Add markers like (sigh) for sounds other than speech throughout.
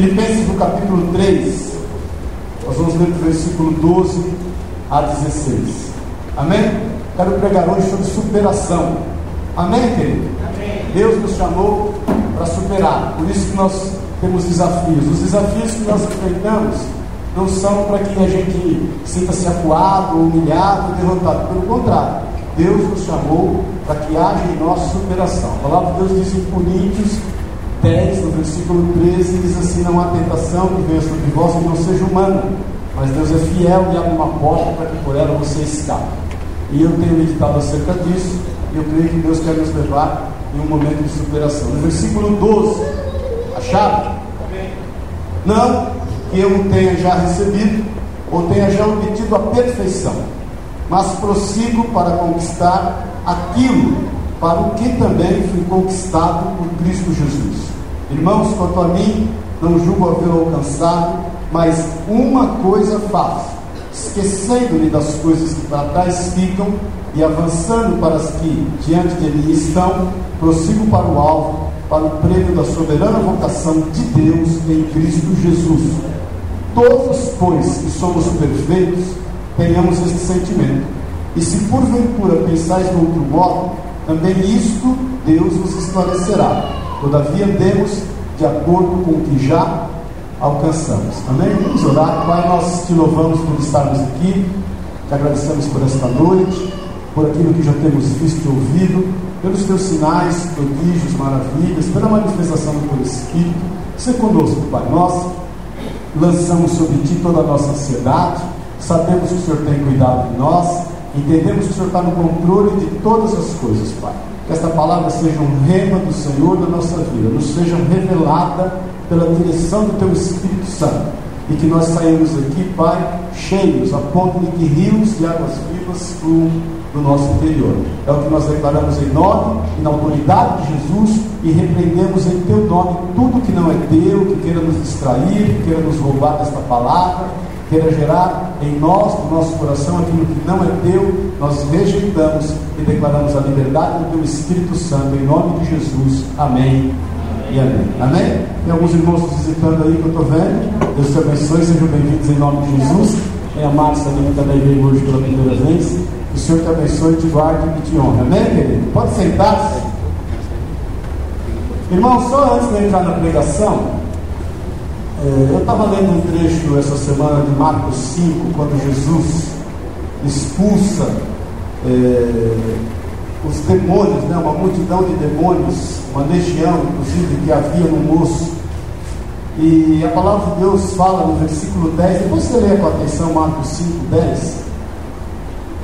Filipenses no capítulo 3, nós vamos ler do versículo 12 a 16. Amém? Quero pregar hoje sobre superação. Amém, querido? Amém. Deus nos chamou para superar, por isso que nós temos desafios. Os desafios que nós enfrentamos não são para que a gente sinta-se acuado, humilhado, derrotado. Pelo contrário, Deus nos chamou para que haja em nós superação. A palavra de Deus diz em Coríntios 10, no versículo 13, diz assim: Não há tentação que venha sobre vós e não seja humana, mas Deus é fiel e abre uma porta para que por ela você escape. E eu tenho meditado acerca disso, e eu creio que Deus quer nos levar em um momento de superação. No versículo 12, a chave. Não que eu tenha já recebido, ou tenha já obtido a perfeição, mas prossigo para conquistar aquilo para o que também fui conquistado por Cristo Jesus. Irmãos, quanto a mim, não julgo haver alcançado, mas uma coisa faço, esquecendo-me das coisas que para trás ficam e avançando para as que diante de mim estão, prossigo para o alvo, para o prêmio da soberana vocação de Deus em Cristo Jesus. Todos, pois, que somos perfeitos, tenhamos este sentimento. E se porventura pensais de outro modo, também isto Deus nos esclarecerá. Todavia, demos de acordo com o que já alcançamos. Amém? Vamos orar. Pai, nós te louvamos por estarmos aqui, te agradecemos por esta noite, por aquilo que já temos visto e ouvido, pelos teus sinais, prodígios, maravilhas, pela manifestação do teu Espírito. Se conosco, Pai. Nós lançamos sobre ti toda a nossa ansiedade, sabemos que o Senhor tem cuidado de nós, entendemos que o Senhor está no controle de todas as coisas, Pai. Que esta palavra seja um rema do Senhor na nossa vida, nos seja revelada pela direção do Teu Espírito Santo. E que nós saímos aqui, Pai, cheios, a ponto de que rios de águas vivas fluam do nosso interior. É o que nós declaramos em nome e na autoridade de Jesus e repreendemos em Teu nome tudo que não é Teu, que queira nos distrair, que queira nos roubar desta palavra, queira gerar em nós, no nosso coração, aquilo que não é Teu, nós rejeitamos e declaramos a liberdade do Teu Espírito Santo em nome de Jesus. Amém e amém. Amém? Tem alguns irmãos visitando aí que eu estou vendo. Deus te abençoe, sejam bem-vindos em nome de Jesus. Tem a Márcia ali que também veio hoje pela primeira vez. O Senhor te abençoe, te guarde e te honre. Amém, querido? Pode sentar-se. Irmão, só antes de entrar na pregação, é, eu estava lendo um trecho essa semana de Marcos 5, quando Jesus expulsa é, os demônios, né, uma multidão de demônios, uma legião, inclusive, que havia no moço. E a palavra de Deus fala no versículo 10, depois você lê com atenção Marcos 5, 10,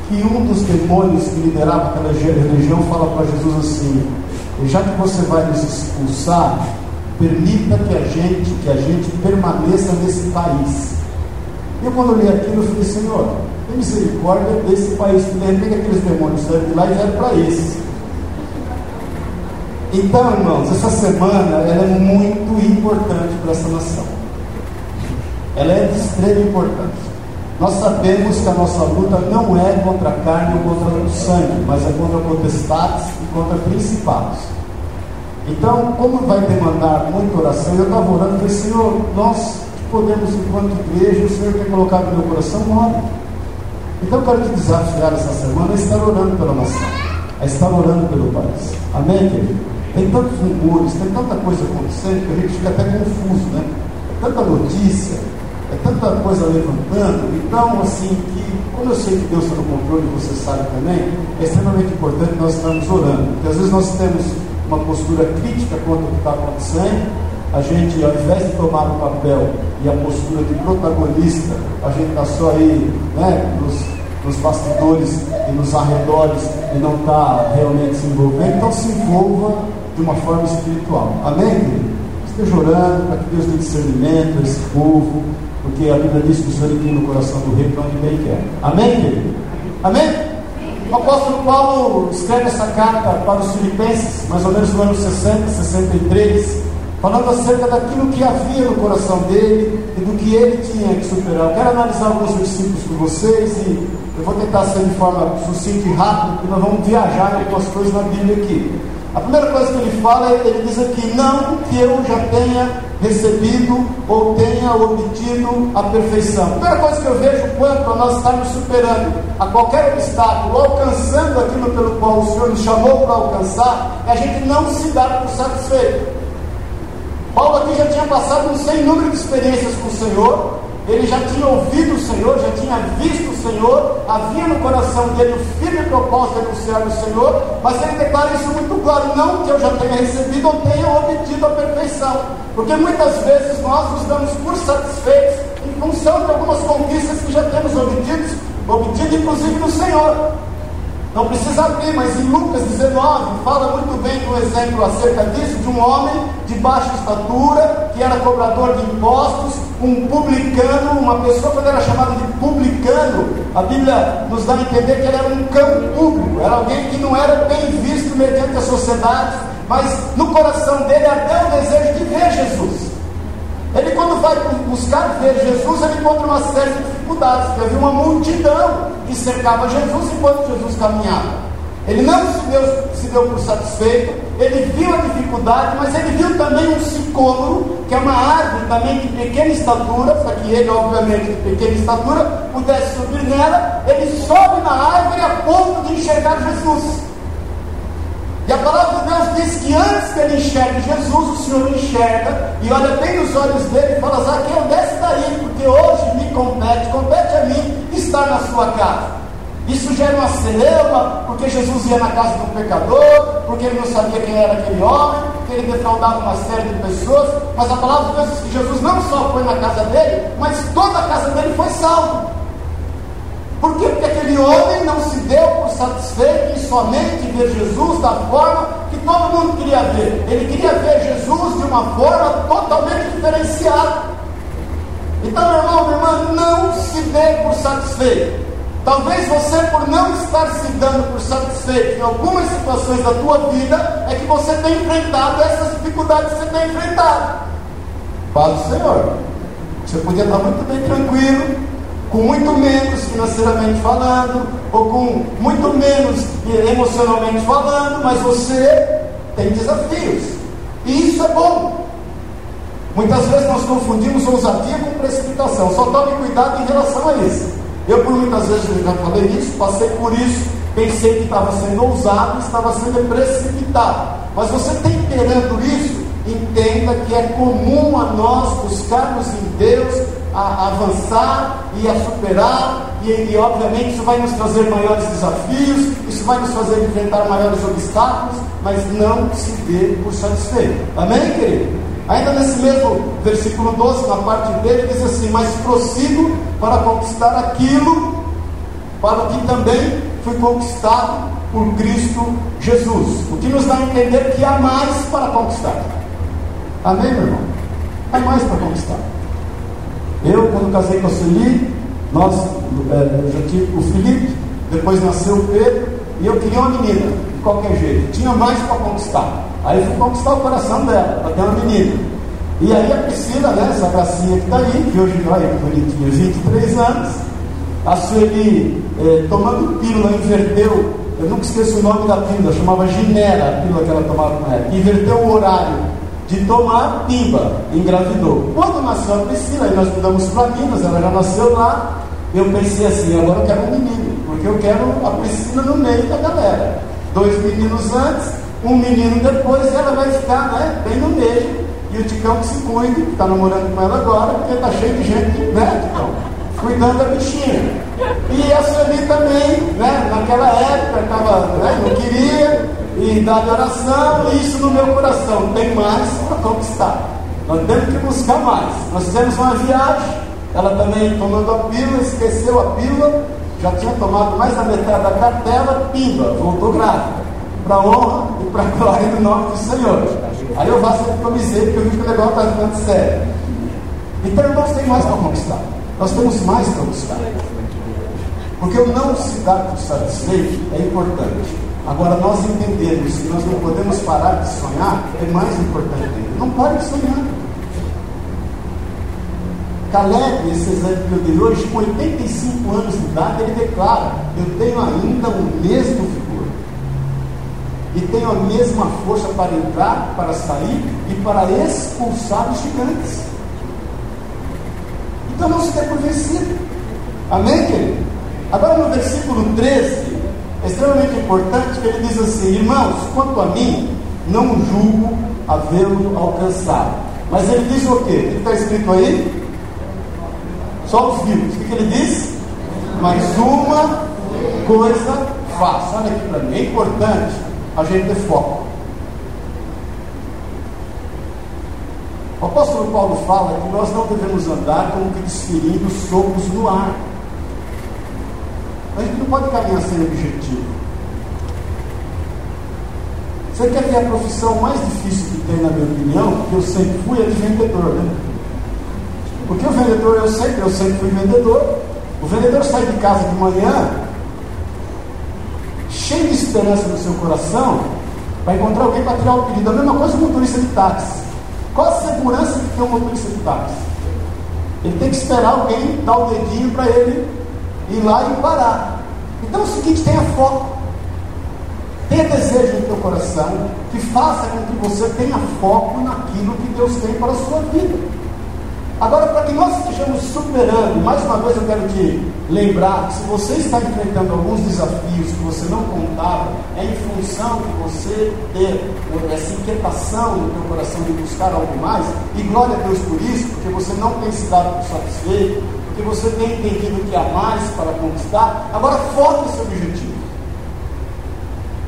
que um dos demônios que liderava aquela religião fala para Jesus assim, já que você vai nos expulsar, permita que a gente, que a gente permaneça nesse país. Eu quando li aquilo, eu falei, Senhor, tem misericórdia desse país, de repente aqueles demônios saíram de lá e vieram para esse. Então, irmãos, essa semana ela é muito importante para essa nação. Ela é de extrema importância. Nós sabemos que a nossa luta não é contra a carne ou contra o sangue, mas é contra potestades e contra principados. Então, como vai demandar muita oração, eu estava orando falei, Senhor, nós podemos, enquanto igreja, o Senhor tem colocado no meu coração, ore. Então, quero te desafiar essa semana a estar orando pela nação, a estar orando pelo país. Amém, querido? Tem tantos rumores, tem tanta coisa acontecendo que a gente fica até confuso, né? Tanta notícia, é tanta coisa levantando. Então, assim, que, como eu sei que Deus está no controle, você sabe também, é extremamente importante nós estarmos orando. Porque às vezes nós temos uma postura crítica quanto ao que está acontecendo, a gente, ao invés de tomar o papel e a postura de protagonista, a gente está só aí né, nos, nos bastidores e nos arredores e não está realmente se envolvendo, então se envolva de uma forma espiritual. Amém, querido? Esteja orando para que Deus dê discernimento a esse povo, porque a Bíblia diz que o Senhor inclina no coração do rei para onde bem quer. Amém, querido? Amém? O apóstolo Paulo escreve essa carta para os filipenses, mais ou menos no ano 60, 63, falando acerca daquilo que havia no coração dele e do que ele tinha que superar. Eu quero analisar alguns versículos com vocês e eu vou tentar ser de forma sucinta e rápida, porque nós vamos viajar em algumas coisas na Bíblia aqui. A primeira coisa que ele fala, ele diz aqui: não que eu já tenha recebido ou tenha obtido a perfeição. A primeira coisa que eu vejo quanto a nós estarmos superando a qualquer obstáculo, alcançando aquilo pelo qual o Senhor nos chamou para alcançar, é a gente não se dar por satisfeito. Paulo aqui já tinha passado um sem número de experiências com o Senhor, ele já tinha ouvido o Senhor, já tinha visto o Senhor, havia no coração dele o firme propósito de anunciar o Senhor, mas ele declara isso muito claro: não que eu já tenha recebido ou tenha obtido a perfeição, porque muitas vezes nós nos damos por satisfeitos em função de algumas conquistas que já temos obtidos, obtido inclusive no Senhor. Não precisa abrir, mas em Lucas 19 fala muito bem do exemplo acerca disso, de um homem de baixa estatura, que era cobrador de impostos, um publicano, uma pessoa quando era chamada de publicano, a Bíblia nos dá a entender que ele era um cão público, era alguém que não era bem visto mediante a sociedade, mas no coração dele ardeu o desejo de ver Jesus. Ele, quando vai buscar ver Jesus, ele encontra uma série de dificuldades, havia uma multidão que cercava Jesus enquanto Jesus caminhava. Ele não se deu, se deu por satisfeito, ele viu a dificuldade, mas ele viu também um sicômoro, que é uma árvore também de pequena estatura, para que ele, obviamente, de pequena estatura, pudesse subir nela. Ele sobe na árvore a ponto de enxergar Jesus. E a palavra de Deus diz que antes que ele enxergue Jesus, o Senhor enxerga e olha bem nos olhos dele e fala: Zaqueu, desce daí, porque hoje me compete, compete a mim estar na sua casa. Isso gera uma celeuma, porque Jesus ia na casa um pecador, porque ele não sabia quem era aquele homem, porque ele defraudava uma série de pessoas. Mas a palavra de Deus diz que Jesus não só foi na casa dele, mas toda a casa dele foi salva. Por? Porque aquele homem não se deu por satisfeito em somente ver Jesus da forma que todo mundo queria ver. Ele queria ver Jesus de uma forma totalmente diferenciada. Então, meu irmão, minha irmã, não se dê por satisfeito. Talvez você, por não estar se dando por satisfeito em algumas situações da tua vida, é que você tem enfrentado essas dificuldades que você tem enfrentado. Paz do Senhor. Você podia estar muito bem tranquilo, com muito menos financeiramente falando, ou com muito menos emocionalmente falando, mas você tem desafios. E isso é bom. Muitas vezes nós confundimos ousadia com precipitação. Só tome cuidado em relação a isso. Eu, por muitas vezes, já falei isso, passei por isso, pensei que estava sendo ousado, estava sendo precipitado. Mas você temperando isso, entenda que é comum a nós buscarmos em Deus a avançar e a superar, e, e, obviamente isso vai nos trazer maiores desafios, isso vai nos fazer enfrentar maiores obstáculos, mas não se dê por satisfeito. Amém, querido? Ainda nesse mesmo versículo 12, na parte dele, diz assim: Mas prossigo para conquistar aquilo para o que também foi conquistado por Cristo Jesus. O que nos dá a entender que há mais para conquistar. Amém, meu irmão? Há mais para conquistar. Eu, quando casei com a Sueli, nós, é, já tive o Felipe, depois nasceu o Pedro, e eu queria uma menina, de qualquer jeito. Tinha mais para conquistar. Aí fui conquistar o coração dela, para ter uma menina. E aí a Priscila, né, essa gracinha que está aí, que hoje, olha que bonitinha, 23 anos, a Sueli é, tomando pílula, inverteu, eu nunca esqueço o nome da pílula, chamava Ginera, a pílula que ela tomava com ela, inverteu o horário de tomar pimba, engravidou. Quando nasceu a Priscila, aí nós mudamos para Minas, ela já nasceu lá, eu pensei assim, agora eu quero um menino, porque eu quero a Priscila no meio da galera. Dois meninos antes, um menino depois, ela vai ficar né, bem no meio. E o Ticão que se cuide, que está namorando com ela agora, porque está cheio de gente, né, Ticão? Cuidando da bichinha. E a Sueli também, né, naquela época, tava, né, não queria, e dá de oração, e isso no meu coração. Tem mais para conquistar. Nós temos que buscar mais. Nós fizemos uma viagem, ela também tomando a pílula, esqueceu a pílula, já tinha tomado mais da metade da cartela, pimba, voltou grávida. Para honra e para (laughs) glória do nome do Senhor. Aí eu faço camiseta, porque eu vi que o negócio está ficando sério. Então, irmãos, tem mais para conquistar. Nós temos mais para conquistar. Porque o não se dar por satisfeito é importante. Agora, nós entendemos que nós não podemos parar de sonhar é mais importante ainda. Não pare de sonhar. Caleb, esse exemplo que eu dei hoje, com 85 anos de idade, ele declara: Eu tenho ainda o mesmo vigor. e tenho a mesma força para entrar, para sair e para expulsar os gigantes. Então não se dê por vencido. Amém, querido? Agora no versículo 13, é extremamente importante que ele diz assim: Irmãos, quanto a mim, não julgo havê-lo alcançado. Mas ele diz o quê? O que está escrito aí? Só os vivos. O que ele diz? Mas uma coisa faço. Olha aqui para mim, é importante a gente ter foco. O apóstolo Paulo fala que nós não devemos andar como que desferindo socos no ar. A gente não pode caminhar sem objetivo. Você quer ver a profissão mais difícil que tem, na minha opinião, que eu sempre fui, é de vendedor, né? Porque o vendedor, eu sempre, eu sempre fui vendedor. O vendedor sai de casa de manhã, cheio de esperança no seu coração, para encontrar alguém para tirar o pedido. A mesma coisa o motorista de táxi. Qual a segurança que tem um motorista de táxi? Ele tem que esperar alguém dar o dedinho para ele ir lá e parar. Então é o seguinte, tenha foco. Tenha desejo no teu coração que faça com que você tenha foco naquilo que Deus tem para a sua vida. Agora, para que nós estejamos superando, mais uma vez eu quero te lembrar que se você está enfrentando alguns desafios que você não contava, é em função de você ter essa inquietação no teu coração de buscar algo mais, e glória a Deus por isso, porque você não tem se dado satisfeito, porque você tem entendido que há mais para conquistar. Agora, foque esse objetivo.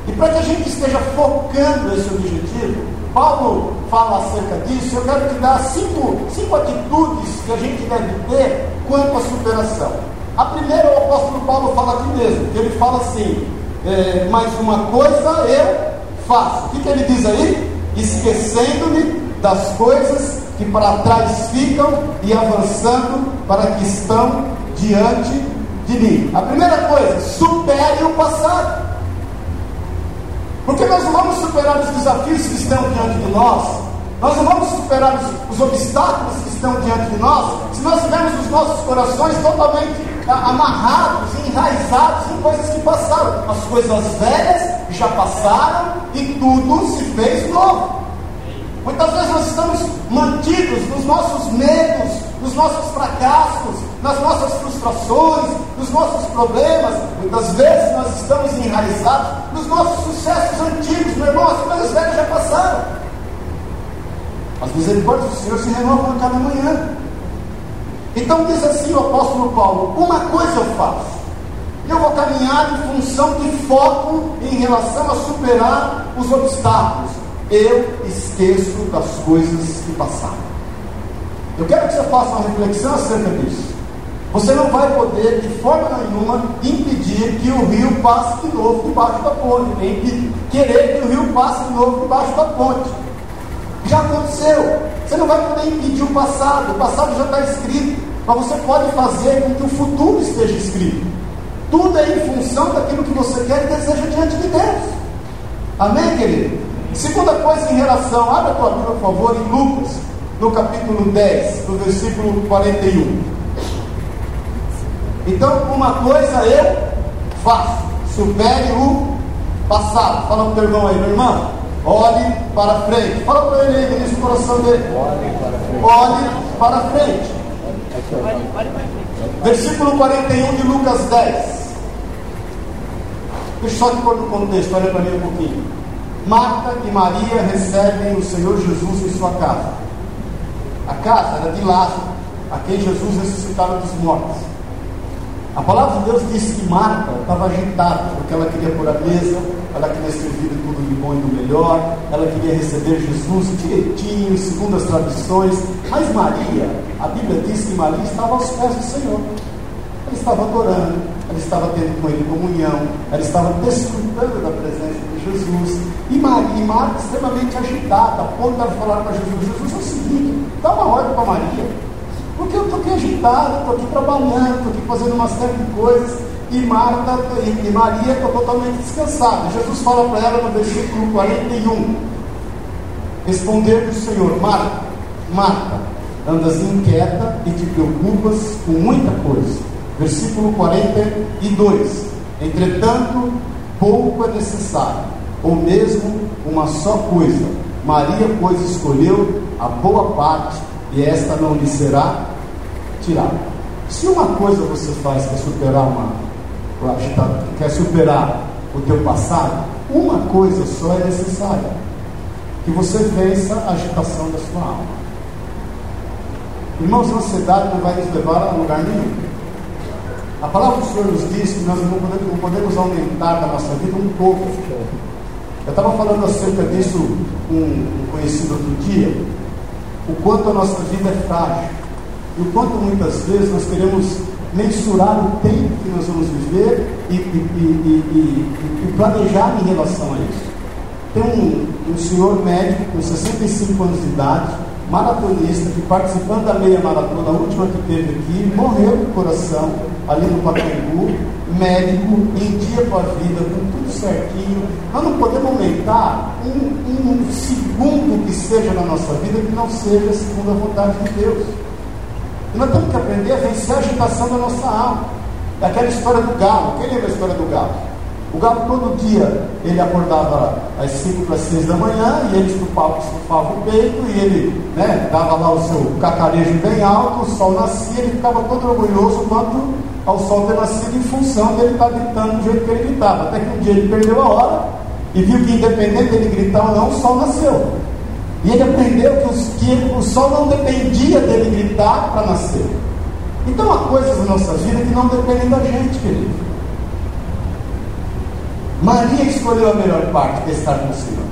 E para que a gente esteja focando esse objetivo, Paulo fala acerca disso, eu quero te dar cinco, cinco atitudes que a gente deve ter quanto à superação. A primeira, o apóstolo Paulo fala aqui mesmo, que ele fala assim, é, mais uma coisa eu faço. O que, que ele diz aí? Esquecendo-me das coisas que para trás ficam e avançando para que estão diante de mim. A primeira coisa, supere o passado. Porque nós não vamos superar os desafios que estão diante de nós, nós não vamos superar os, os obstáculos que estão diante de nós, se nós tivermos os nossos corações totalmente amarrados, enraizados em coisas que passaram. As coisas velhas já passaram e tudo se fez novo. Muitas vezes nós estamos mantidos nos nossos medos, nos nossos fracassos, nas nossas frustrações, nos nossos problemas. Muitas vezes nós estamos enraizados nos nossos sucessos antigos, meu irmão, as coisas velhas já passaram. As misericórdias do Senhor se renovam a cada manhã. Então diz assim o apóstolo Paulo: uma coisa eu faço. Eu vou caminhar em função de foco em relação a superar os obstáculos. Eu esqueço das coisas que passaram. Eu quero que você faça uma reflexão acerca disso. Você não vai poder, de forma nenhuma, impedir que o rio passe de novo debaixo da ponte, nem querer que o rio passe de novo debaixo da ponte. Já aconteceu. Você não vai poder impedir o passado. O passado já está escrito. Mas você pode fazer com que o futuro esteja escrito. Tudo é em função daquilo que você quer e deseja diante de Deus. Amém, querido? Segunda coisa em relação, abra a tua Bíblia, por favor, em Lucas no capítulo 10, no versículo 41. Então, uma coisa eu faço, supere o passado. Fala para o teu irmão aí, meu irmão, olhe para frente. Fala para ele aí, diz o coração dele. Olhe para frente. Versículo 41 de Lucas 10. Deixa eu só te pôr no contexto, olha para mim um pouquinho. Marta e Maria recebem o Senhor Jesus em sua casa. A casa era de Lázaro, a quem Jesus ressuscitara dos mortos. A palavra de Deus diz que Marta estava agitada, porque ela queria pôr a mesa, ela queria servir tudo de bom e do melhor, ela queria receber Jesus direitinho, segundo as tradições. Mas Maria, a Bíblia diz que Maria estava aos pés do Senhor. Estava adorando, ela estava tendo com ele comunhão, ela estava desfrutando da presença de Jesus. E Maria, Marta extremamente agitada, a ponto de falar para Jesus: Jesus é o seguinte, dá uma ordem para Maria, porque eu estou aqui agitado, estou aqui trabalhando, estou aqui fazendo uma série de coisas. E Marta e, e Maria estão totalmente descansadas. Jesus fala para ela no versículo 41. Responder o Senhor, Marta, Marta, andas inquieta e te preocupas com muita coisa versículo 42. Entretanto, pouco é necessário, ou mesmo uma só coisa. Maria, pois, escolheu a boa parte, e esta não lhe será tirada. Se uma coisa você faz que é superar uma, quer superar o teu passado, uma coisa só é necessária: que você vença a agitação da sua alma. Irmãos, a ansiedade não vai nos levar a lugar nenhum. A palavra do Senhor nos diz que nós não podemos, não podemos aumentar da nossa vida um pouco. Eu estava falando acerca disso com um conhecido outro dia, o quanto a nossa vida é frágil, e o quanto muitas vezes nós queremos mensurar o tempo que nós vamos viver e, e, e, e planejar em relação a isso. Tem um, um senhor médico com 65 anos de idade, maratonista, que participando da meia maratona, a última que teve aqui, morreu do coração, ali no Pacaembu, médico, em dia com a vida, com tudo certinho. Nós não podemos aumentar um, um segundo que seja na nossa vida que não seja segundo a vontade de Deus. E nós temos que aprender a vencer a agitação da nossa alma. É aquela história do galo. Quem lembra a história do galo? O galo todo dia ele acordava às 5 para as 6 da manhã e ele estufava, o peito e ele né, dava lá o seu cacarejo bem alto, o sol nascia, ele ficava todo orgulhoso quanto ao sol ter nascido em função dele estar gritando do jeito que ele gritava. Até que um dia ele perdeu a hora e viu que independente dele gritar ou não, o sol nasceu. E ele aprendeu que, os, que o sol não dependia dele gritar para nascer. Então há coisas na nossa vida que não dependem da gente, querido. Maria escolheu a melhor parte, é estar com o Senhor.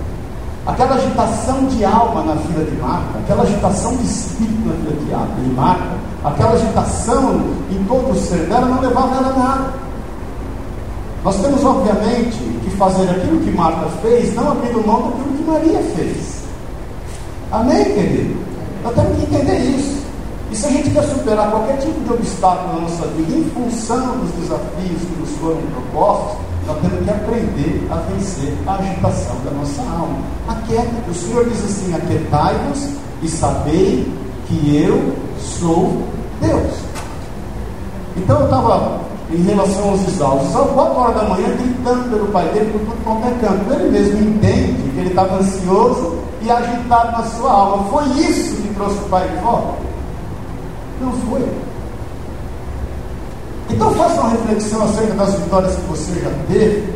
Aquela agitação de alma na vida de Marta, aquela agitação de espírito na vida de Marta, aquela agitação em todo o ser dela não levava ela a nada. Nós temos, obviamente, que fazer aquilo que Marta fez, não abrindo mão daquilo que Maria fez. Amém, querido? Nós temos que entender isso. E se a gente quer superar qualquer tipo de obstáculo na nossa vida, em função dos desafios que nos foram propostos, nós temos que aprender a vencer a agitação da nossa alma. Aquieta. O Senhor diz assim: Aquietai-vos e sabei que eu sou Deus. Então eu estava em relação aos exaustos, às 4 horas da manhã, gritando pelo pai dele por tudo quanto é canto. Ele mesmo entende que ele estava ansioso e agitado na sua alma. Foi isso que trouxe o pai de volta? Não foi. Então faça uma reflexão acerca das vitórias que você já teve.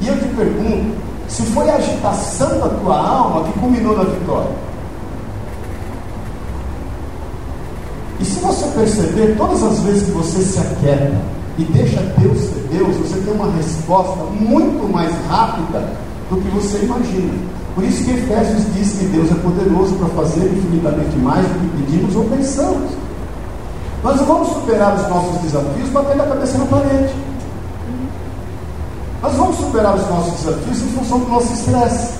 E eu te pergunto, se foi a agitação da tua alma que culminou na vitória. E se você perceber, todas as vezes que você se aquieta e deixa Deus ser Deus, você tem uma resposta muito mais rápida do que você imagina. Por isso que Efésios diz que Deus é poderoso para fazer infinitamente mais do que pedimos ou pensamos. Nós vamos superar os nossos desafios batendo a cabeça na parede. Nós vamos superar os nossos desafios em função do nosso estresse.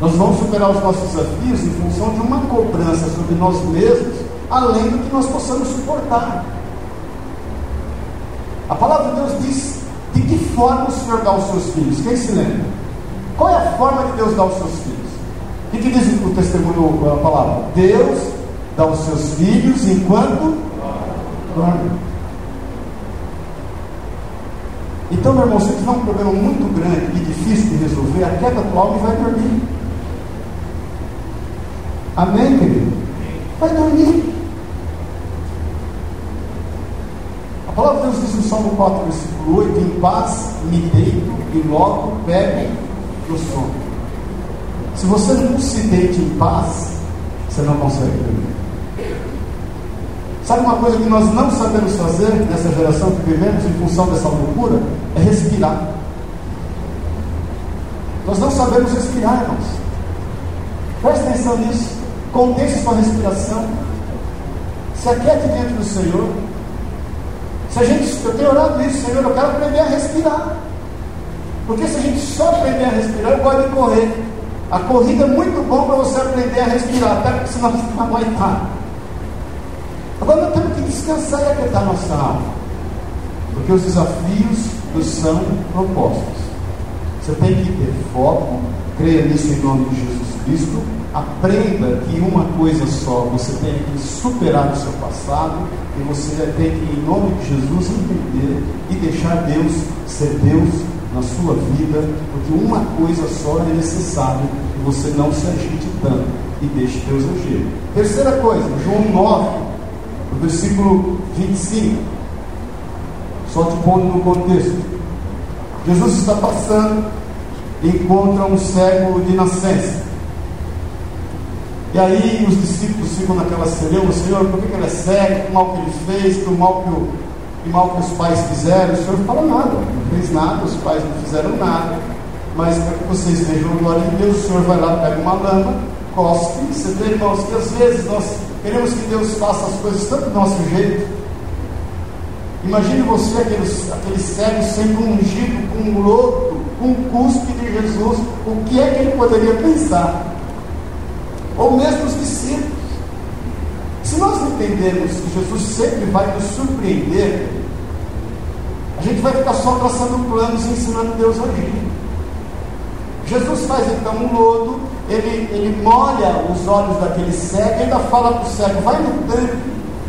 Nós vamos superar os nossos desafios em função de uma cobrança sobre nós mesmos, além do que nós possamos suportar. A palavra de Deus diz de que forma o Senhor dá aos seus filhos. Quem se lembra? Qual é a forma de Deus dar aos seus filhos? O que, diz o testemunho, a palavra? Deus dá aos seus filhos enquanto dorme. Então, meu irmão, se tiver um problema muito grande e difícil de resolver, a tua alma e vai dormir. Amém, querido? Vai dormir. A palavra de Deus diz no Salmo 4, versículo 8: Em paz me deito e logo pego no sono. Se você não se deite em paz, você não consegue dormir. Sabe uma coisa que nós não sabemos fazer nessa geração que vivemos em função dessa loucura? É respirar. Nós não sabemos respirar, irmãos. Preste atenção nisso. Condense sua respiração. Se aquiete diante do Senhor. Se a gente, eu tenho orado isso, Senhor, eu quero aprender a respirar. Porque se a gente só aprender a respirar, eu gosto de correr. A corrida é muito bom para você aprender a respirar, até porque senão você não vai aguentar. Agora nós temos que descansar e aquietar nossa alma. Porque os desafios nos são propostos. Você tem que ter foco, creia nisso em nome de Jesus Cristo. Aprenda que uma coisa só, você tem que superar o seu passado e você tem que, em nome de Jesus, entender e deixar Deus ser Deus na sua vida, porque uma coisa só é necessário que você não se agite tanto e deixe Deus agir. Terceira coisa, João 9, no versículo 25. Só te pondo no contexto. Jesus está passando e encontra um cego de nascença. E aí os discípulos ficam naquela celeuma, Senhor, por que ele é cego? Que mal que ele fez? Que mal que, o, que mal que os pais fizeram? O Senhor fala nada, não fez nada, os pais não fizeram nada. Mas para que vocês vejam a glória de Deus, o Senhor vai lá, pega uma lama, cospe. Você vê, irmãos, que às vezes nós queremos que Deus faça as coisas tanto do nosso jeito. Imagine você, aquele, aquele cego sendo ungido com um lodo, com um cuspe de Jesus. O que é que ele poderia pensar? ou mesmo os discípulos. Se nós entendermos que Jesus sempre vai nos surpreender, a gente vai ficar só traçando planos e ensinando Deus a agir. Jesus faz então um lodo, ele, ele molha os olhos daquele cego e ainda fala para o cego: vai no tanque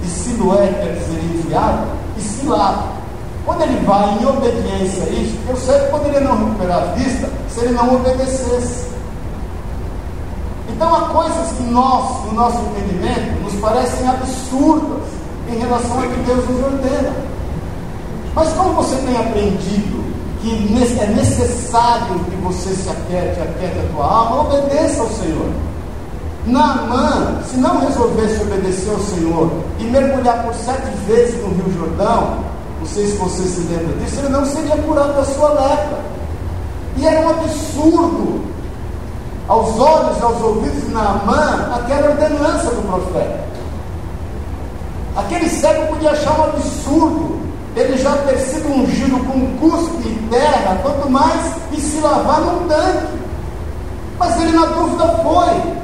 de Siloé, quer dizer, enviado, e se lava. Quando ele vai em obediência a isso, o cego poderia não recuperar a vista se ele não obedecesse. Então há coisas que nós, no nosso entendimento, nos parecem absurdas em relação a que Deus nos ordena. Mas como você tem aprendido que é necessário que você se aquiete, aquiete a tua alma, obedeça ao Senhor. Naamã, se não resolvesse obedecer ao Senhor e mergulhar por sete vezes no Rio Jordão, não sei se você se lembra disso, ele não seria curado da sua lepra. E era um absurdo aos olhos aos ouvidos de Naamã aquela ordenança do profeta. Aquele cego podia achar um absurdo ele já ter sido ungido com cuspe e terra, quanto mais e se lavar num tanque. Mas ele na dúvida foi.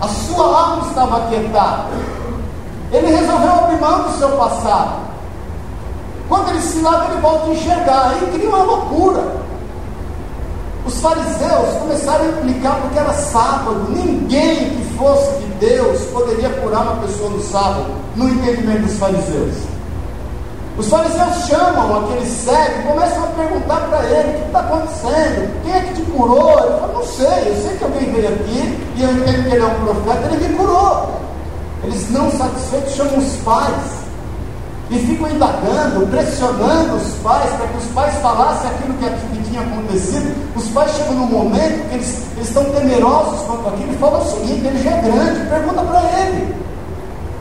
A sua alma estava aquietada. Ele resolveu abrir mão do seu passado. Quando ele se lava, ele volta a enxergar. Aí cria uma loucura. Os fariseus começaram a implicar porque era sábado. Ninguém que fosse de Deus poderia curar uma pessoa no sábado, no entendimento dos fariseus. Os fariseus chamam aquele cego e começam a perguntar para ele: o que está acontecendo? Quem é que te curou? Ele fala: não sei, eu sei que alguém veio aqui e eu entendo que ele é um profeta, ele me curou. Eles não satisfeitos chamam os pais e ficam indagando, pressionando os pais para que os pais falassem aquilo que, tinha acontecido. Os pais chegam num momento que eles, eles estão temerosos quanto aquilo e falam o seguinte: ele já é grande, pergunta para ele.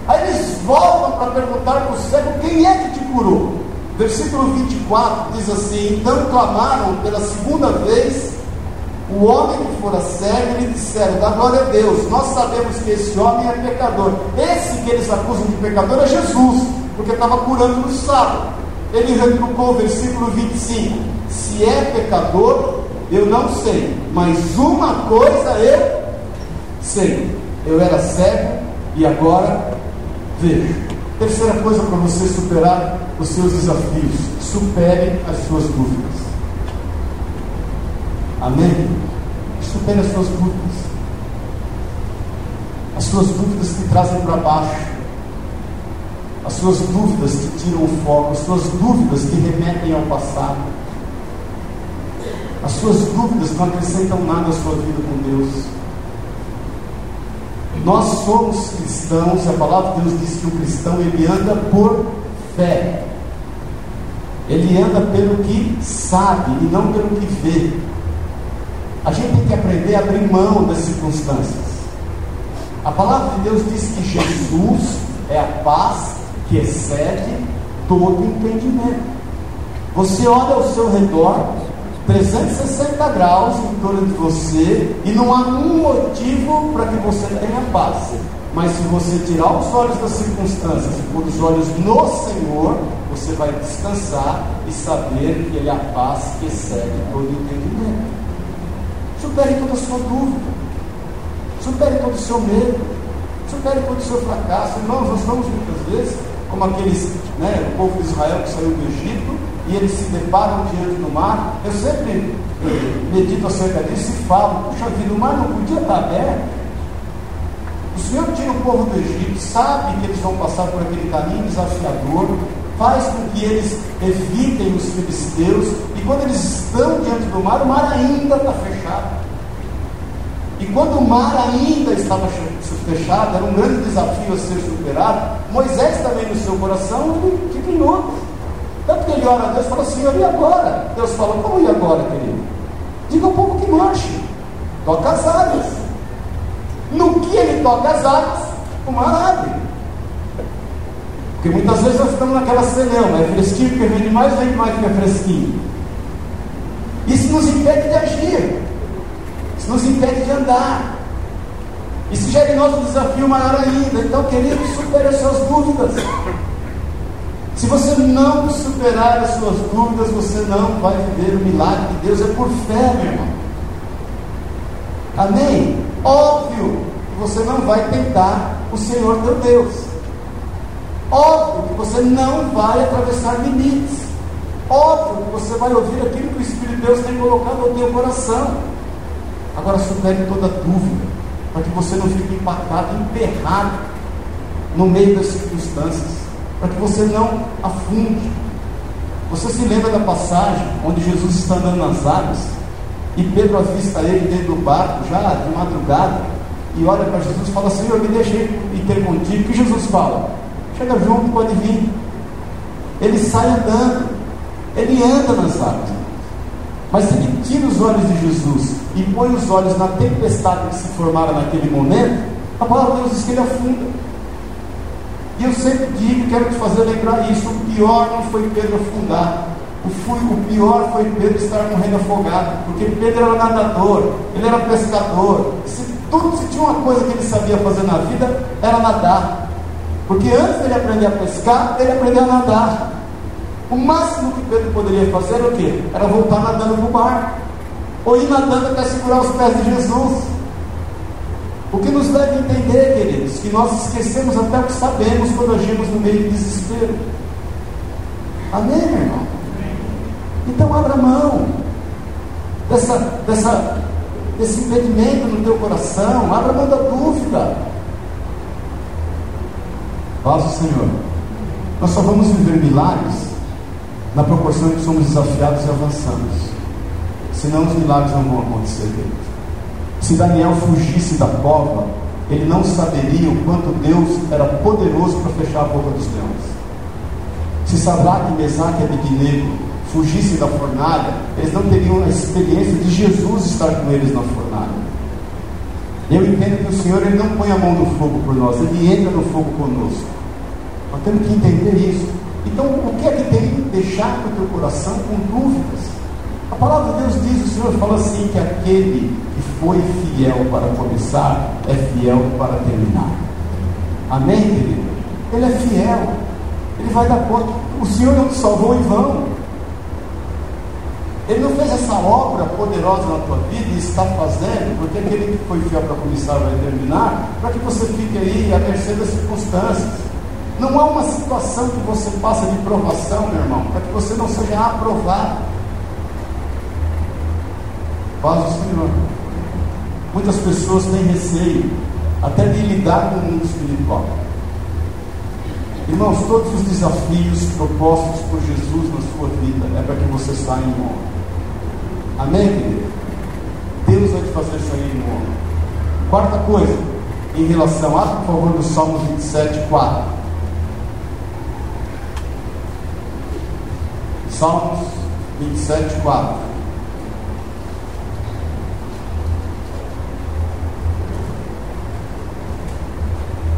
Aí eles voltam para perguntar para o cego: quem é que te curou? Versículo 24 diz assim: Então clamaram pela segunda vez o homem que fora cego e lhe disseram: Da glória a Deus, nós sabemos que esse homem é pecador. Esse que eles acusam de pecador é Jesus porque estava curando no sábado. Ele retrucou o versículo 25: Se é pecador, eu não sei, mas uma coisa eu sei: eu era cego e agora vejo. Terceira coisa para você superar os seus desafios: supere as suas dúvidas. Amém? Supere as suas dúvidas. As suas dúvidas te trazem para baixo as suas dúvidas que tiram o foco, as suas dúvidas que remetem ao passado, as suas dúvidas não acrescentam nada à sua vida com Deus. Nós somos cristãos, a palavra de Deus diz que o cristão ele anda por fé. Ele anda pelo que sabe e não pelo que vê. A gente tem que aprender a abrir mão das circunstâncias. A palavra de Deus diz que Jesus é a paz que excede todo entendimento. Você olha ao seu redor, 360 graus em torno de você, e não há um motivo para que você tenha paz. Mas se você tirar os olhos das circunstâncias e pôr os olhos no Senhor, você vai descansar e saber que Ele é a paz que excede todo entendimento. Supere toda a sua dúvida, supere todo o seu medo, supere todo o seu fracasso. Irmãos, nós estamos muitas vezes como aqueles, né, o povo de Israel que saiu do Egito e eles se deparam diante do mar. Eu sempre eh, medito acerca disso e falo, puxa vida, o mar não podia estar aberto. O Senhor tira o povo do Egito, sabe que eles vão passar por aquele caminho desafiador, faz com que eles evitem os filisteus, e quando eles estão diante do mar, o mar ainda está fechado. E quando o mar ainda estava fechado, era um grande desafio a ser superado, Moisés também no seu coração, ele outro. Tanto que ele ora a Deus e fala, Senhor, e agora? Deus fala, como e agora, querido? Diga ao povo que marche, toca as águas. No que ele toca as águas, o mar abre. Porque muitas vezes nós estamos naquela celeuma, é fresquinho porque vem mais, vem mais que é fresquinho. Isso nos impede de agir, isso nos impede de andar. Isso gera em nós um desafio maior ainda. Então, querido, supere as suas dúvidas. Se você não superar as suas dúvidas, você não vai viver o milagre de Deus. É por fé, meu irmão. Amém? Óbvio que você não vai tentar o Senhor teu Deus. Óbvio que você não vai atravessar limites. Óbvio que você vai ouvir aquilo que o Espírito de Deus tem colocado no teu coração. Agora supere toda dúvida, para que você não fique empacado, emperrado no meio das circunstâncias, para que você não afunde. Você se lembra da passagem onde Jesus está andando nas águas e Pedro avista ele dentro do barco, já de madrugada, e olha para Jesus e fala: Senhor, me deixe ir ter contigo. O que Jesus fala? Chega junto, pode vir. Ele sai andando, ele anda nas águas. Mas se ele tira os olhos de Jesus e põe os olhos na tempestade que se formara naquele momento, a palavra de Deus diz que ele afunda. E eu sempre digo, quero te fazer lembrar isso: o pior não foi Pedro afundar, o, fui, o pior foi Pedro estar morrendo afogado, porque Pedro era nadador, ele era pescador. Se, tudo, se tinha uma coisa que ele sabia fazer na vida, era nadar. Porque antes dele aprender a pescar, ele aprendeu a nadar. O máximo que Pedro poderia fazer era o quê? Era voltar nadando para o mar. Ou ir nadando até segurar os pés de Jesus. O que nos deve entender, queridos, que nós esquecemos até o que sabemos quando agimos no meio de desespero. Amém, meu irmão? Então abra mão dessa, dessa, desse impedimento no teu coração, abra mão da dúvida. Paz o Senhor. Nós só vamos viver milagres na proporção que somos desafiados e avançamos. Senão os milagres não vão acontecer. Se Daniel fugisse da cova, ele não saberia o quanto Deus era poderoso para fechar a boca dos leões. Se Sadraque, Mesaque e Abednego fugissem da fornalha, eles não teriam a experiência de Jesus estar com eles na fornalha. Eu entendo que o Senhor ele não põe a mão no fogo por nós, ele entra no fogo conosco. Nós temos que entender isso. Então, o que é que tem que deixar no teu coração com dúvidas? A palavra de Deus diz, o Senhor fala assim, que aquele que foi fiel para começar, é fiel para terminar. Amém, querido? Ele é fiel. Ele vai dar conta. O Senhor não te salvou em vão. Ele não fez essa obra poderosa na tua vida e está fazendo, porque aquele que foi fiel para começar vai terminar, para que você fique aí à mercê das circunstâncias. Não há uma situação que você passa de provação, meu irmão, para que você não seja aprovado. Paz o Senhor. Muitas pessoas têm receio até de lidar com o mundo espiritual. Irmãos, todos os desafios propostos por Jesus na sua vida é para que você saia em honra. Amém, querido? Deus vai te fazer sair em honra. Quarta coisa, em relação a, por favor, do Salmo 27, 4. Salmos 27, 4.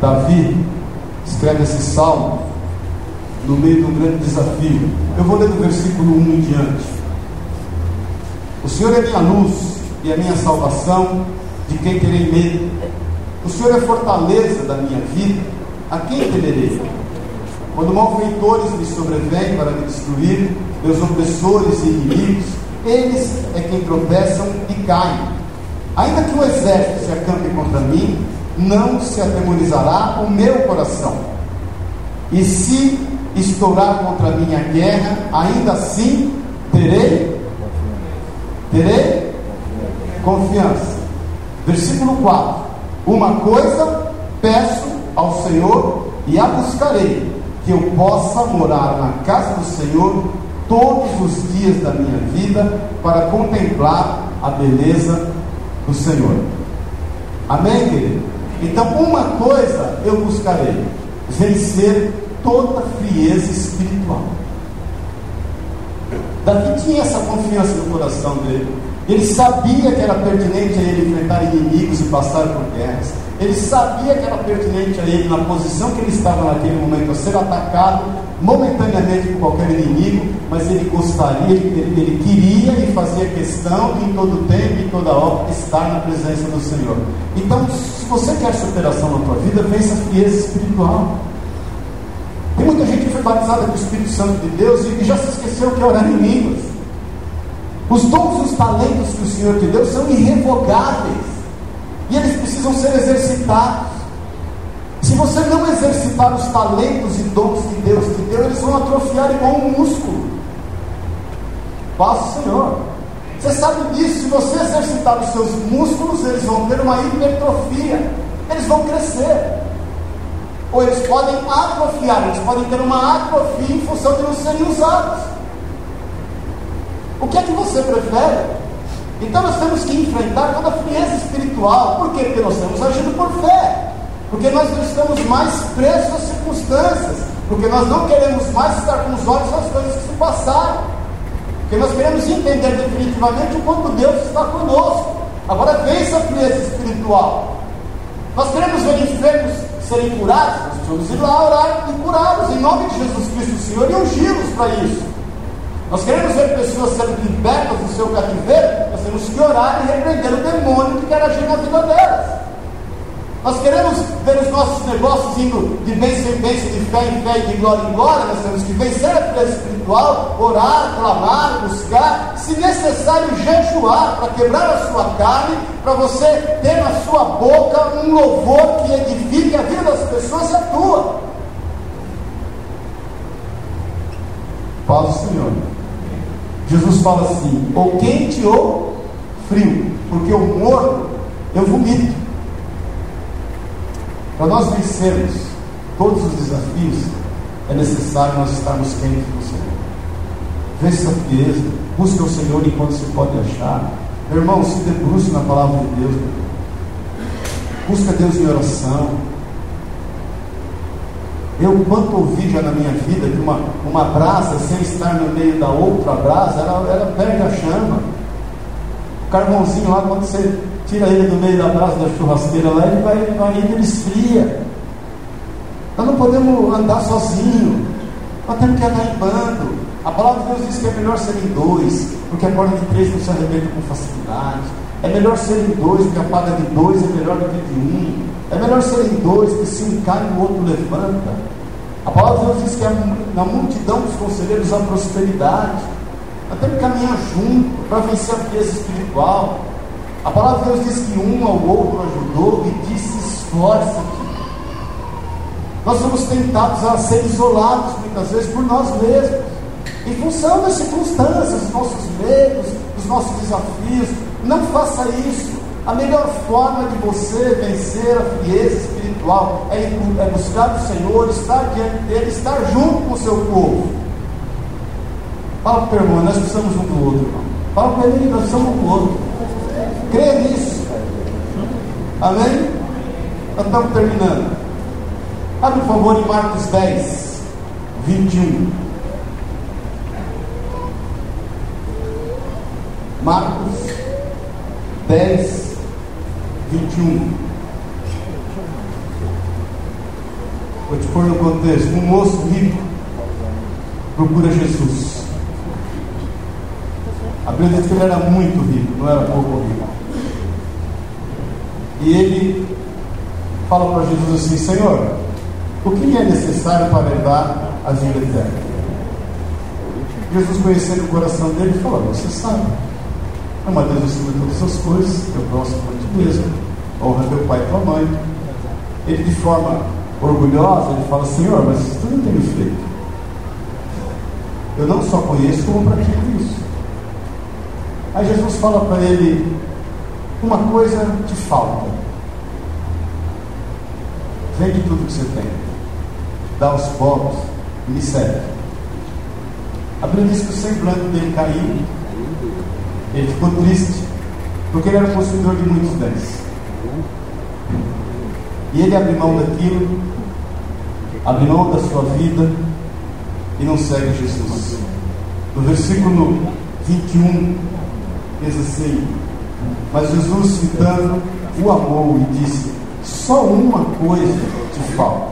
Davi escreve esse salmo no meio de um grande desafio. Eu vou ler do versículo 1 em diante. O Senhor é minha luz e a minha salvação, de quem terei medo? O Senhor é fortaleza da minha vida, a quem temerei? Quando malfeitores me sobrevêm para me destruir, meus opressores e inimigos, eles é quem tropeçam e caem. Ainda que o exército se acampe contra mim, não se atemorizará o meu coração. E se estourar contra mim a guerra, ainda assim terei terei confiança. Versículo 4. Uma coisa peço ao Senhor e a buscarei que eu possa morar na casa do Senhor todos os dias da minha vida para contemplar a beleza do Senhor. Amém, querido? Então, uma coisa eu buscarei: vencer toda frieza espiritual. Davi tinha essa confiança no coração dele. Ele sabia que era pertinente a ele enfrentar inimigos e passar por guerras. Ele sabia que era pertinente a ele, na posição que ele estava naquele momento, a ser atacado momentaneamente por qualquer inimigo, mas ele gostaria, ele, ele queria e fazia questão em todo tempo, em toda hora, estar na presença do Senhor. Então, se você quer superação na tua vida, vença a frieza espiritual. Tem muita gente que foi batizada com o Espírito Santo de Deus e já se esqueceu que orar em línguas. Os dons e os talentos que o Senhor te deu são irrevogáveis. E eles precisam ser exercitados. Se você não exercitar os talentos e dons que Deus te deu, eles vão atrofiar igual um músculo. Paz o Senhor. Você sabe disso, se você exercitar os seus músculos, eles vão ter uma hipertrofia. Eles vão crescer. Ou eles podem atrofiar, eles podem ter uma atrofia em função de não serem usados. O que é que você prefere? Então nós temos que enfrentar toda a frieza espiritual. Por quê? Porque nós estamos agindo por fé. Porque nós não estamos mais presos às circunstâncias. Porque nós não queremos mais estar com os olhos nas coisas que se passaram. Porque nós queremos entender definitivamente o quanto Deus está conosco. Agora vença a frieza espiritual. Nós queremos ver enfermos serem curados, nós precisamos ir lá orar e curá-los em nome de Jesus Cristo, Senhor, e ungí-los para isso. Nós queremos ver pessoas sendo libertas do seu cativeiro, nós temos que orar e repreender o demônio que quer agir na vida delas. Nós queremos ver os nossos negócios indo de bênção em bênção, de fé em fé e de glória em glória. Nós temos que vencer a frieza espiritual, orar, clamar, buscar, se necessário, jejuar para quebrar a sua carne, para você ter na sua boca um louvor que edifique a vida das pessoas e a tua. Paz do Senhor. Jesus fala assim: ou quente ou frio, porque o morno eu vomito. Para nós vencermos todos os desafios, é necessário nós estarmos quentes no Senhor. Vença a frieza, busca o Senhor enquanto se pode achar. Meu irmão, se debruce na palavra de Deus. Busca Deus em oração. Eu, quanto ouvi já na minha vida que uma, uma brasa, sem estar no meio da outra brasa, ela, ela perde a chama. O carvãozinho lá, quando você tira ele do meio da brasa da churrasqueira lá, ele vai, vai indo, ele esfria. Nós não podemos andar sozinho. Nós temos que andar em bando. A palavra de Deus diz que é melhor serem dois, porque a porta de três não se arrebenta com facilidade. É melhor serem dois, porque a paga de dois é melhor do que de um. É melhor serem dois, porque se um cai, o outro levanta. A palavra de Deus diz que na multidão dos conselheiros há prosperidade. Temos que caminhar junto para vencer a frieza espiritual. A palavra de Deus diz que um ao outro ajudou e disse: esforça-te. Nós somos tentados a ser isolados muitas vezes por nós mesmos, em função das circunstâncias, dos nossos medos, dos nossos desafios. Não faça isso. A melhor forma de você vencer a frieza espiritual é, é buscar o Senhor, estar diante dele, estar junto com o seu povo. Fala para o irmão, nós precisamos um do outro. Fala para ele, nós somos um do outro. Crê nisso. Amém? Nós estamos terminando. Abre, por favor, em Marcos 10, 21. Marcos 10, 21. Vou te pôr no contexto. Um moço rico procura Jesus. A Bíblia diz que ele era muito rico, não era pouco rico. E ele fala para Jesus assim: Senhor, o que é necessário para herdar a vida eterna? Jesus, conhecendo o coração dele, falou: Você sabe. Ama Deus acima de todas as coisas, teu próximo ti mesmo, honra teu pai e tua mãe. Ele, de forma orgulhosa, ele fala: Senhor, mas tu não tem feito. Eu não só conheço, como pratico isso. Aí Jesus fala para ele: Uma coisa te falta. Vende tudo que você tem dá aos pobres e me serve. A Bíblia diz que o semblante dele caiu, ele ficou triste, porque ele era possuidor de muitos bens. E ele abre mão daquilo, abre mão da sua vida e não segue Jesus. No versículo 21, diz assim: Mas Jesus, citando, o amou e disse: Só uma coisa te falta.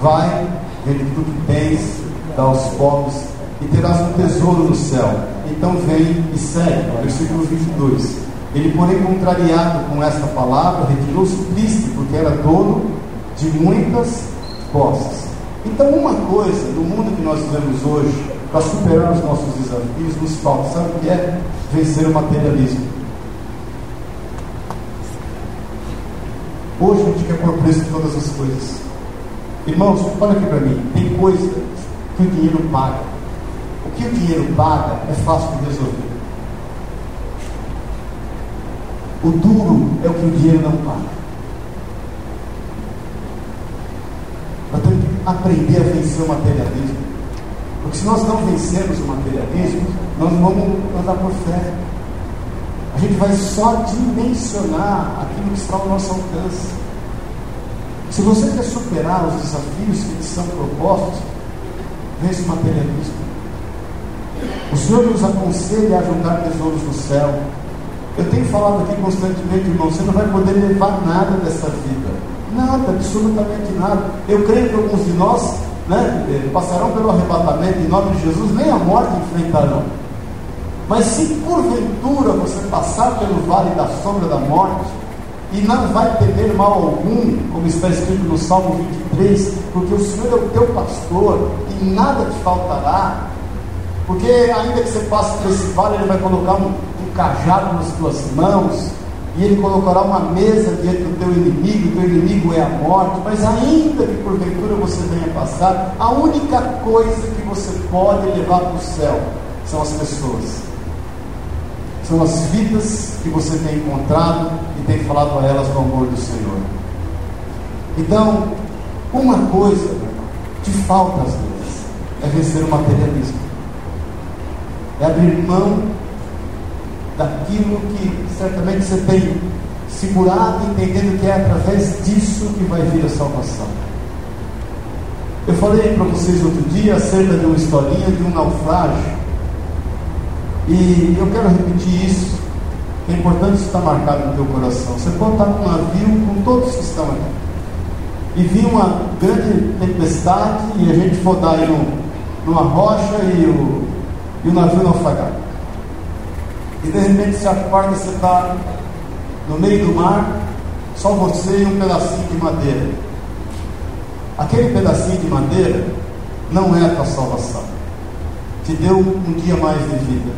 Vai, vende tudo que tens, dá aos pobres e terás um tesouro no céu. Então vem e segue. Versículo 22. Ele, porém, contrariado com esta palavra, retirou-se triste, porque era dono de muitas posses. Então, uma coisa do mundo que nós vivemos hoje, para superar os nossos desafios, nos falta, sabe o que é? Vencer o materialismo. Hoje a gente quer pôr preço em todas as coisas. Irmãos, olha aqui para mim, tem coisa que o dinheiro paga. O que o dinheiro paga é fácil de resolver. O duro é o que o dinheiro não paga. Nós temos que aprender a vencer o materialismo. Porque se nós não vencermos o materialismo, nós vamos andar por fé. A gente vai só dimensionar aquilo que está ao nosso alcance. Se você quer superar os desafios que são propostos, vence o materialismo. O Senhor nos aconselha a juntar tesouros no céu eu tenho falado aqui constantemente, irmão, você não vai poder levar nada dessa vida. Nada, absolutamente nada. Eu creio que alguns de nós né, eh, passarão pelo arrebatamento em nome de Jesus, nem a morte enfrentarão. Mas se porventura você passar pelo vale da sombra da morte, e não vai temer mal algum, como está escrito no Salmo 23, porque o Senhor é o teu pastor e nada te faltará, porque ainda que você passe por esse vale, Ele vai colocar um, cajado nas tuas mãos, e ele colocará uma mesa diante do teu inimigo, o teu inimigo é a morte, mas ainda que porventura você venha passar, a única coisa que você pode levar para o céu são as pessoas. São as vidas que você tem encontrado e tem falado a elas do amor do Senhor. Então, uma coisa te falta às vezes é vencer o materialismo. É abrir mão daquilo que certamente você tem segurado, entendendo que é através disso que vai vir a salvação. Eu falei para vocês outro dia acerca de uma historinha de um naufrágio. E eu quero repetir isso. É importante isso estar marcado no teu coração. Você pode estar num navio com todos que estão aqui. E vir uma grande tempestade e a gente for dar aí numa rocha e o, e o navio naufragar. E de repente se acorda, você está no meio do mar, só você e um pedacinho de madeira. Aquele pedacinho de madeira não é a tua salvação. Te deu um dia mais de vida.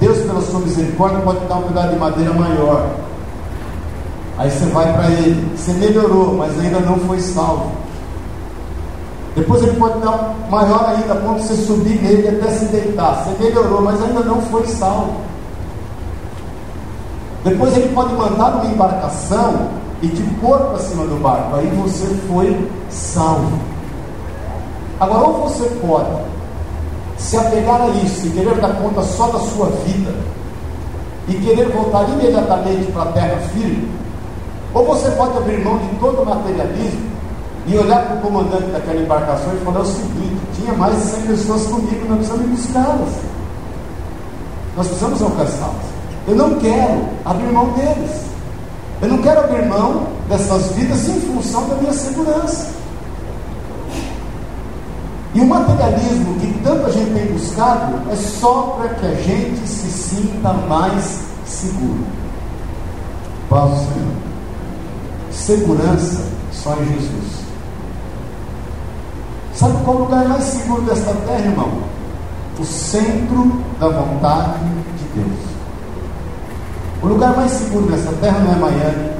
Deus, pela sua misericórdia, pode dar um pedaço de madeira maior. Aí você vai para ele. Você melhorou, mas ainda não foi salvo. Depois ele pode dar maior ainda, a ponto de você subir nele até se deitar. Você melhorou, mas ainda não foi salvo. Depois ele pode mandar uma embarcação e te pôr para cima do barco. Aí você foi salvo. Agora, ou você pode se apegar a isso e querer dar conta só da sua vida e querer voltar imediatamente para a terra firme, ou você pode abrir mão de todo o materialismo e olhar para o comandante daquela embarcação e falar o seguinte: tinha mais de 100 pessoas comigo, nós precisamos buscá-las, nós precisamos alcançá-las. Eu não quero abrir mão deles. Eu não quero abrir mão dessas vidas em função da minha segurança. E o materialismo que tanta gente tem buscado é só para que a gente se sinta mais seguro. Paz do Senhor. Segurança só em Jesus. Sabe qual é o lugar mais seguro desta terra, irmão? O centro da vontade de Deus. O lugar mais seguro dessa terra não é Miami.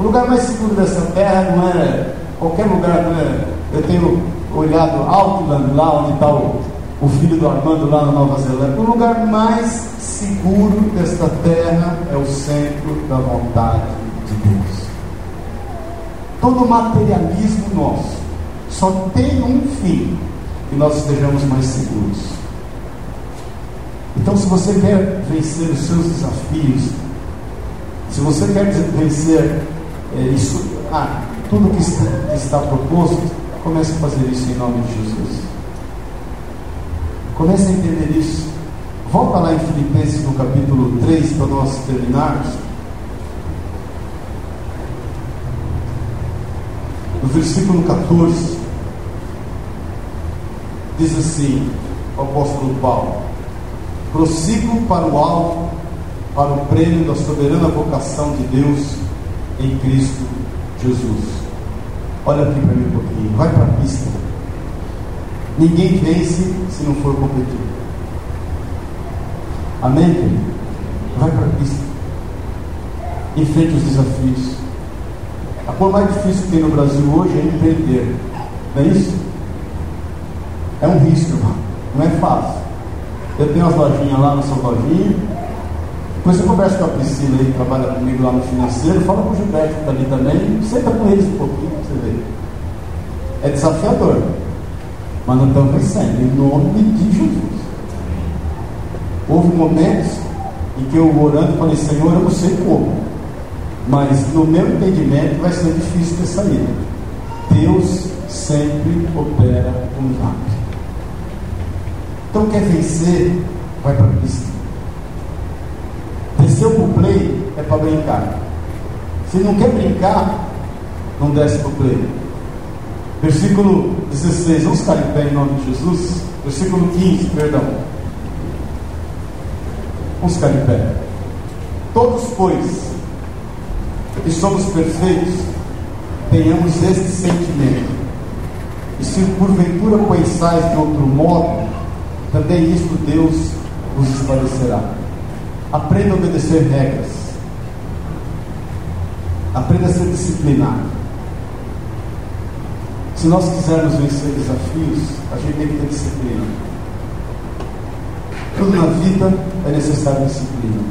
O lugar mais seguro dessa terra não é qualquer lugar, não é. Eu tenho olhado Auckland, lá onde está o, o filho do Armando, lá na Nova Zelândia. O lugar mais seguro desta terra é o centro da vontade de Deus. Todo materialismo nosso só tem um fim: que nós estejamos mais seguros. Então, se você quer vencer os seus desafios, se você quer vencer é, isso, ah, tudo que está, que está proposto, comece a fazer isso em nome de Jesus. Comece a entender isso. Volta lá em Filipenses no capítulo 3 para nós terminarmos. No versículo 14, diz assim o apóstolo Paulo: prossigo para o alto, para o prêmio da soberana vocação de Deus em Cristo Jesus. Olha aqui para mim um pouquinho, vai para a pista. Ninguém vence se não for competir. Amém, querido? Vai para a pista. Enfrente os desafios. A coisa mais difícil que tem no Brasil hoje é empreender. Não é isso? É um risco, irmão. Não é fácil. Eu tenho umas lojinhas lá no São Lojinha. Depois você conversa com a Priscila aí, que trabalha comigo lá no financeiro. Fala com o Gilberto que está ali também. Senta com eles um pouquinho para você ver. É desafiador. Mas não estamos vencendo. Em nome de Jesus. Houve momentos em que eu orando falei, Senhor, eu não sei como. Mas no meu entendimento vai ser difícil ter saída. Deus sempre opera um milagre. Então quer vencer, vai para a pista. Desceu para o play é para brincar. Se não quer brincar, não desce para o play. Versículo 16, vamos ficar em pé em nome de Jesus. Versículo 15, perdão. Vamos ficar em pé. Todos, pois, que somos perfeitos, tenhamos este sentimento. E se porventura pensais de outro modo, também isto Deus vos esclarecerá. Aprenda a obedecer regras. Aprenda a ser disciplinado. Se nós quisermos vencer desafios, a gente tem que ter disciplina. Tudo na vida é necessário disciplina.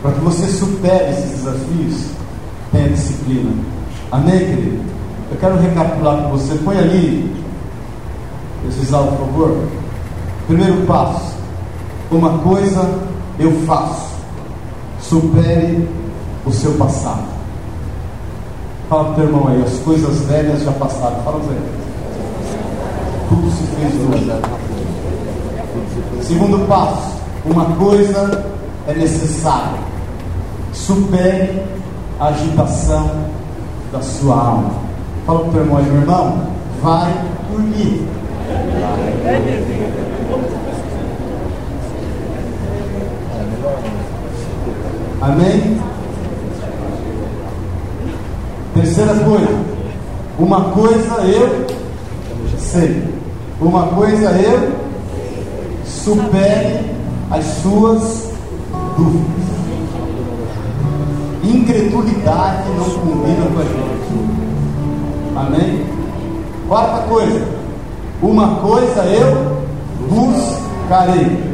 Para que você supere esses desafios, tenha disciplina. Amém, querido? Eu quero recapitular com você. Põe ali esse visual, por favor. Primeiro passo: uma coisa eu faço. Supere o seu passado. Fala para o teu irmão aí, as coisas velhas já passaram. Fala ele. Tudo se fez novo. Segundo passo: uma coisa é necessária. Supere a agitação da sua alma. Fala para o teu irmão aí, meu irmão, vai dormir. Amém? Terceira coisa, uma coisa eu sei, uma coisa eu supere as suas dúvidas. Incredulidade não combina com a gente. Amém? Quarta coisa, uma coisa eu buscarei.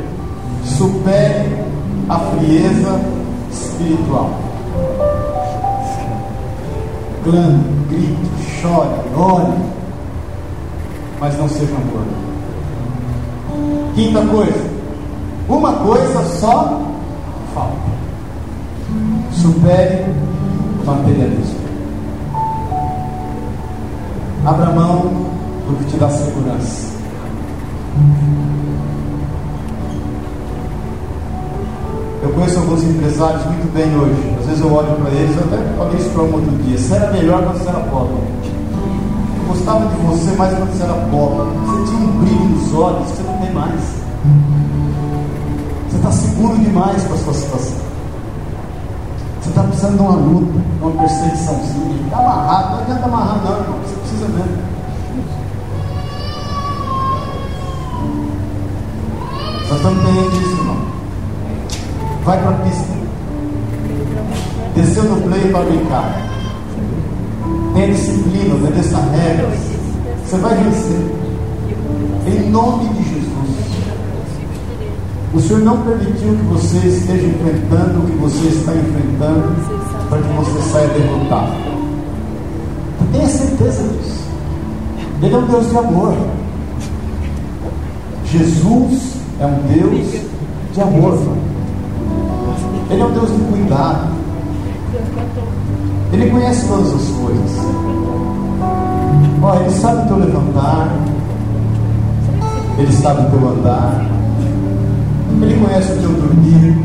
Supere a frieza espiritual. Clame, grite, chore, ore, mas não seja gordo. Quinta coisa, uma coisa só falta. Supere o materialismo. Abra mão do que te dá segurança. Eu conheço alguns empresários muito bem hoje. Às vezes eu olho para eles, eu até falei isso para um outro dia. Você era melhor quando você era pobre. Eu gostava de você mais quando você era pobre. Você tinha um brilho nos olhos que você não tem mais. Você está seguro demais com a sua situação. Você está precisando de uma luta, de uma perseguiçãozinha. Está amarrado, não adianta amarrar não, irmão. Você precisa mesmo. Nós estamos tendo isso, irmão. Vai para a pista. Desceu no play para brincar. Tenha disciplina, obedeça regras. Você vai vencer. Em nome de Jesus. O Senhor não permitiu que você esteja enfrentando o que você está enfrentando para que você saia derrotado. Tenha certeza disso. Ele é um Deus de amor. Jesus é um Deus de amor. Ele é um Deus de cuidado. Ele conhece todas as coisas. Ó, ele sabe o teu levantar. Ele sabe o teu andar. Ele conhece o teu dormir.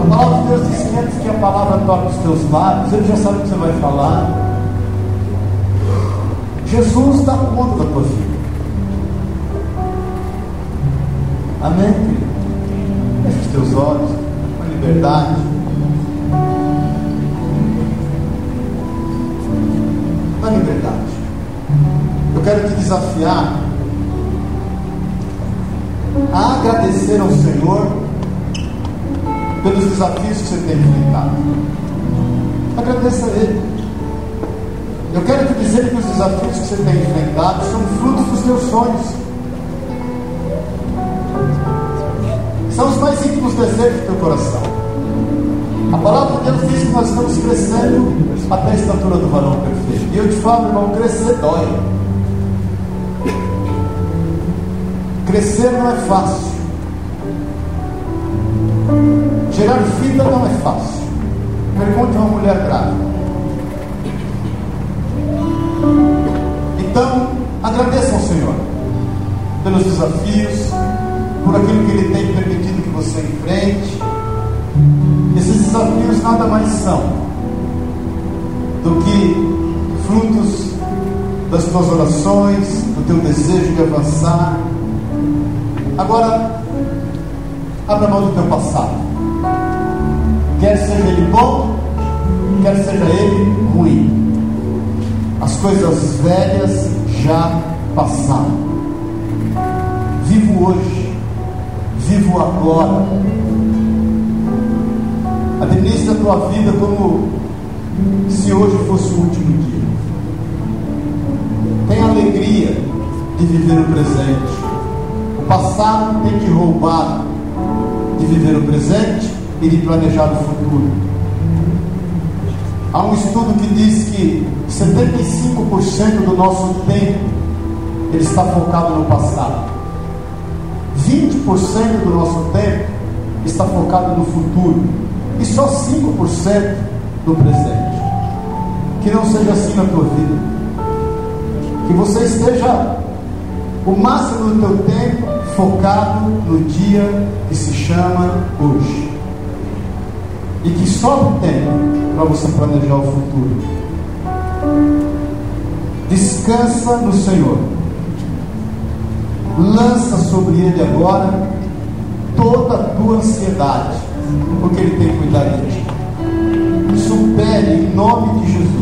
A palavra de Deus diz que antes que a palavra toque os teus lábios, ele já sabe o que você vai falar. Jesus dá conta da tua vida. Amém? Feche os teus olhos, com liberdade. Na liberdade. Eu quero te desafiar a agradecer ao Senhor pelos desafios que você tem enfrentado. Agradeça a Ele. Eu quero te dizer que os desafios que você tem enfrentado são frutos dos teus sonhos. São os mais íntimos desejos do teu coração. A palavra de Deus diz que nós estamos crescendo até a estatura do varão perfeito. E eu te falo, irmão, crescer dói. Crescer não é fácil. Gerar vida não é fácil. Pergunte a uma mulher grávida. Então, agradeça ao Senhor pelos desafios, por aquilo que Ele tem permitido que você enfrente. Esses desafios nada mais são do que frutos das tuas orações, do teu desejo de avançar. Agora, abra mão do teu passado. Quer seja ele bom, quer seja ele ruim. As coisas velhas já passaram. Vivo hoje vivo agora. Administra a tua vida como se hoje fosse o último dia. Tenha alegria de viver o presente. O passado tem te roubado de viver o presente e de planejar o futuro. Há um estudo que diz que 75% do nosso tempo ele está focado no passado. 20% do nosso tempo está focado no futuro e só 5% no presente. Que não seja assim na tua vida. Que você esteja o máximo do teu tempo focado no dia que se chama hoje. E que sobre tempo para você planejar o futuro. Descansa no Senhor lança sobre ele agora toda a tua ansiedade, porque ele tem cuidado de ti. Supere em nome de Jesus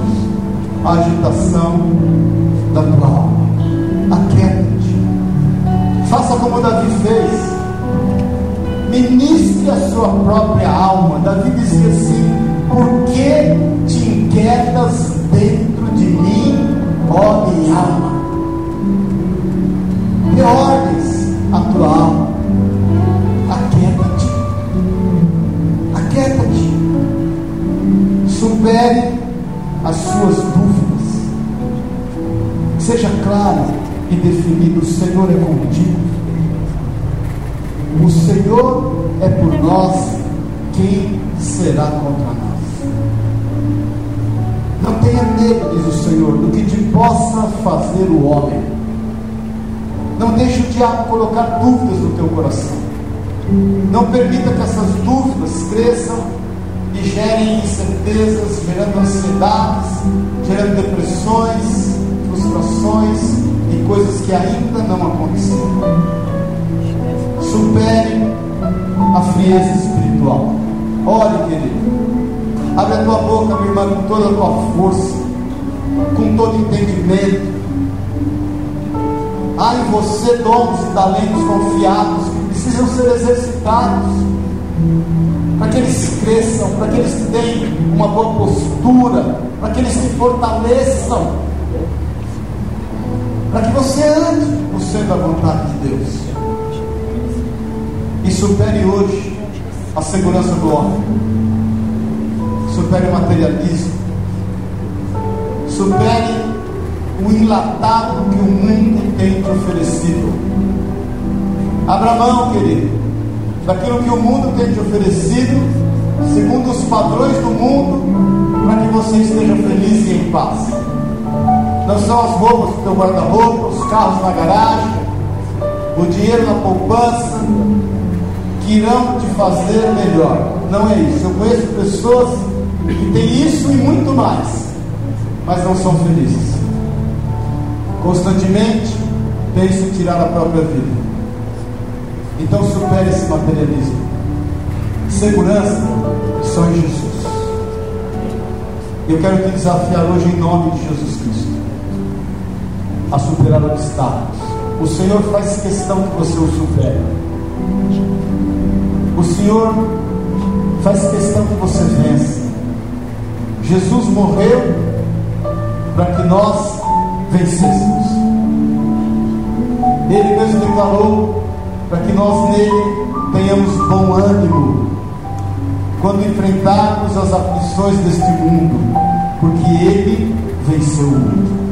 a agitação da tua alma. Aquieta-te. Faça como Davi fez. Ministre a sua própria alma. Davi dizia assim: Por que te inquietas dentro de mim, ó minha alma? Reordes a tua alma. Aquieta-te. Aquieta-te. Supere as suas dúvidas. Seja claro e definido: o Senhor é contigo. O Senhor é por nós. Quem será contra nós? Não tenha medo, diz o Senhor, do que te possa fazer o homem não deixe o diabo colocar dúvidas no teu coração. Não permita que essas dúvidas cresçam e gerem incertezas, gerando ansiedades, gerando depressões, frustrações e coisas que ainda não aconteceram. Supere a frieza espiritual. Ore, querido. Abre a tua boca, minha irmã, com toda a tua força, com todo entendimento Há em você dons e talentos confiados que precisam ser exercitados. Para que eles cresçam, para que eles tenham uma boa postura, para que eles se fortaleçam, para que você ande no centro da vontade de Deus. E supere hoje a segurança do homem, supere o materialismo, supere o enlatado que o mundo tem te oferecido. Abra mão, querido, daquilo que o mundo tem te oferecido, segundo os padrões do mundo, para que você esteja feliz e em paz. Não são as roupas do teu guarda-roupa, os carros na garagem, o dinheiro na poupança, que irão te fazer melhor. Não é isso. Eu conheço pessoas que têm isso e muito mais, mas não são felizes. Constantemente pensam em tirar a própria vida. Então supere esse materialismo. Segurança só em Jesus. Eu quero te desafiar hoje em nome de Jesus Cristo a superar obstáculos. O Senhor faz questão que você o supere. O Senhor faz questão que você vença. Jesus morreu para que nós vencêssemos. Ele mesmo declarou para que nós nele tenhamos bom ânimo quando enfrentarmos as aflições deste mundo, porque ele venceu o mundo.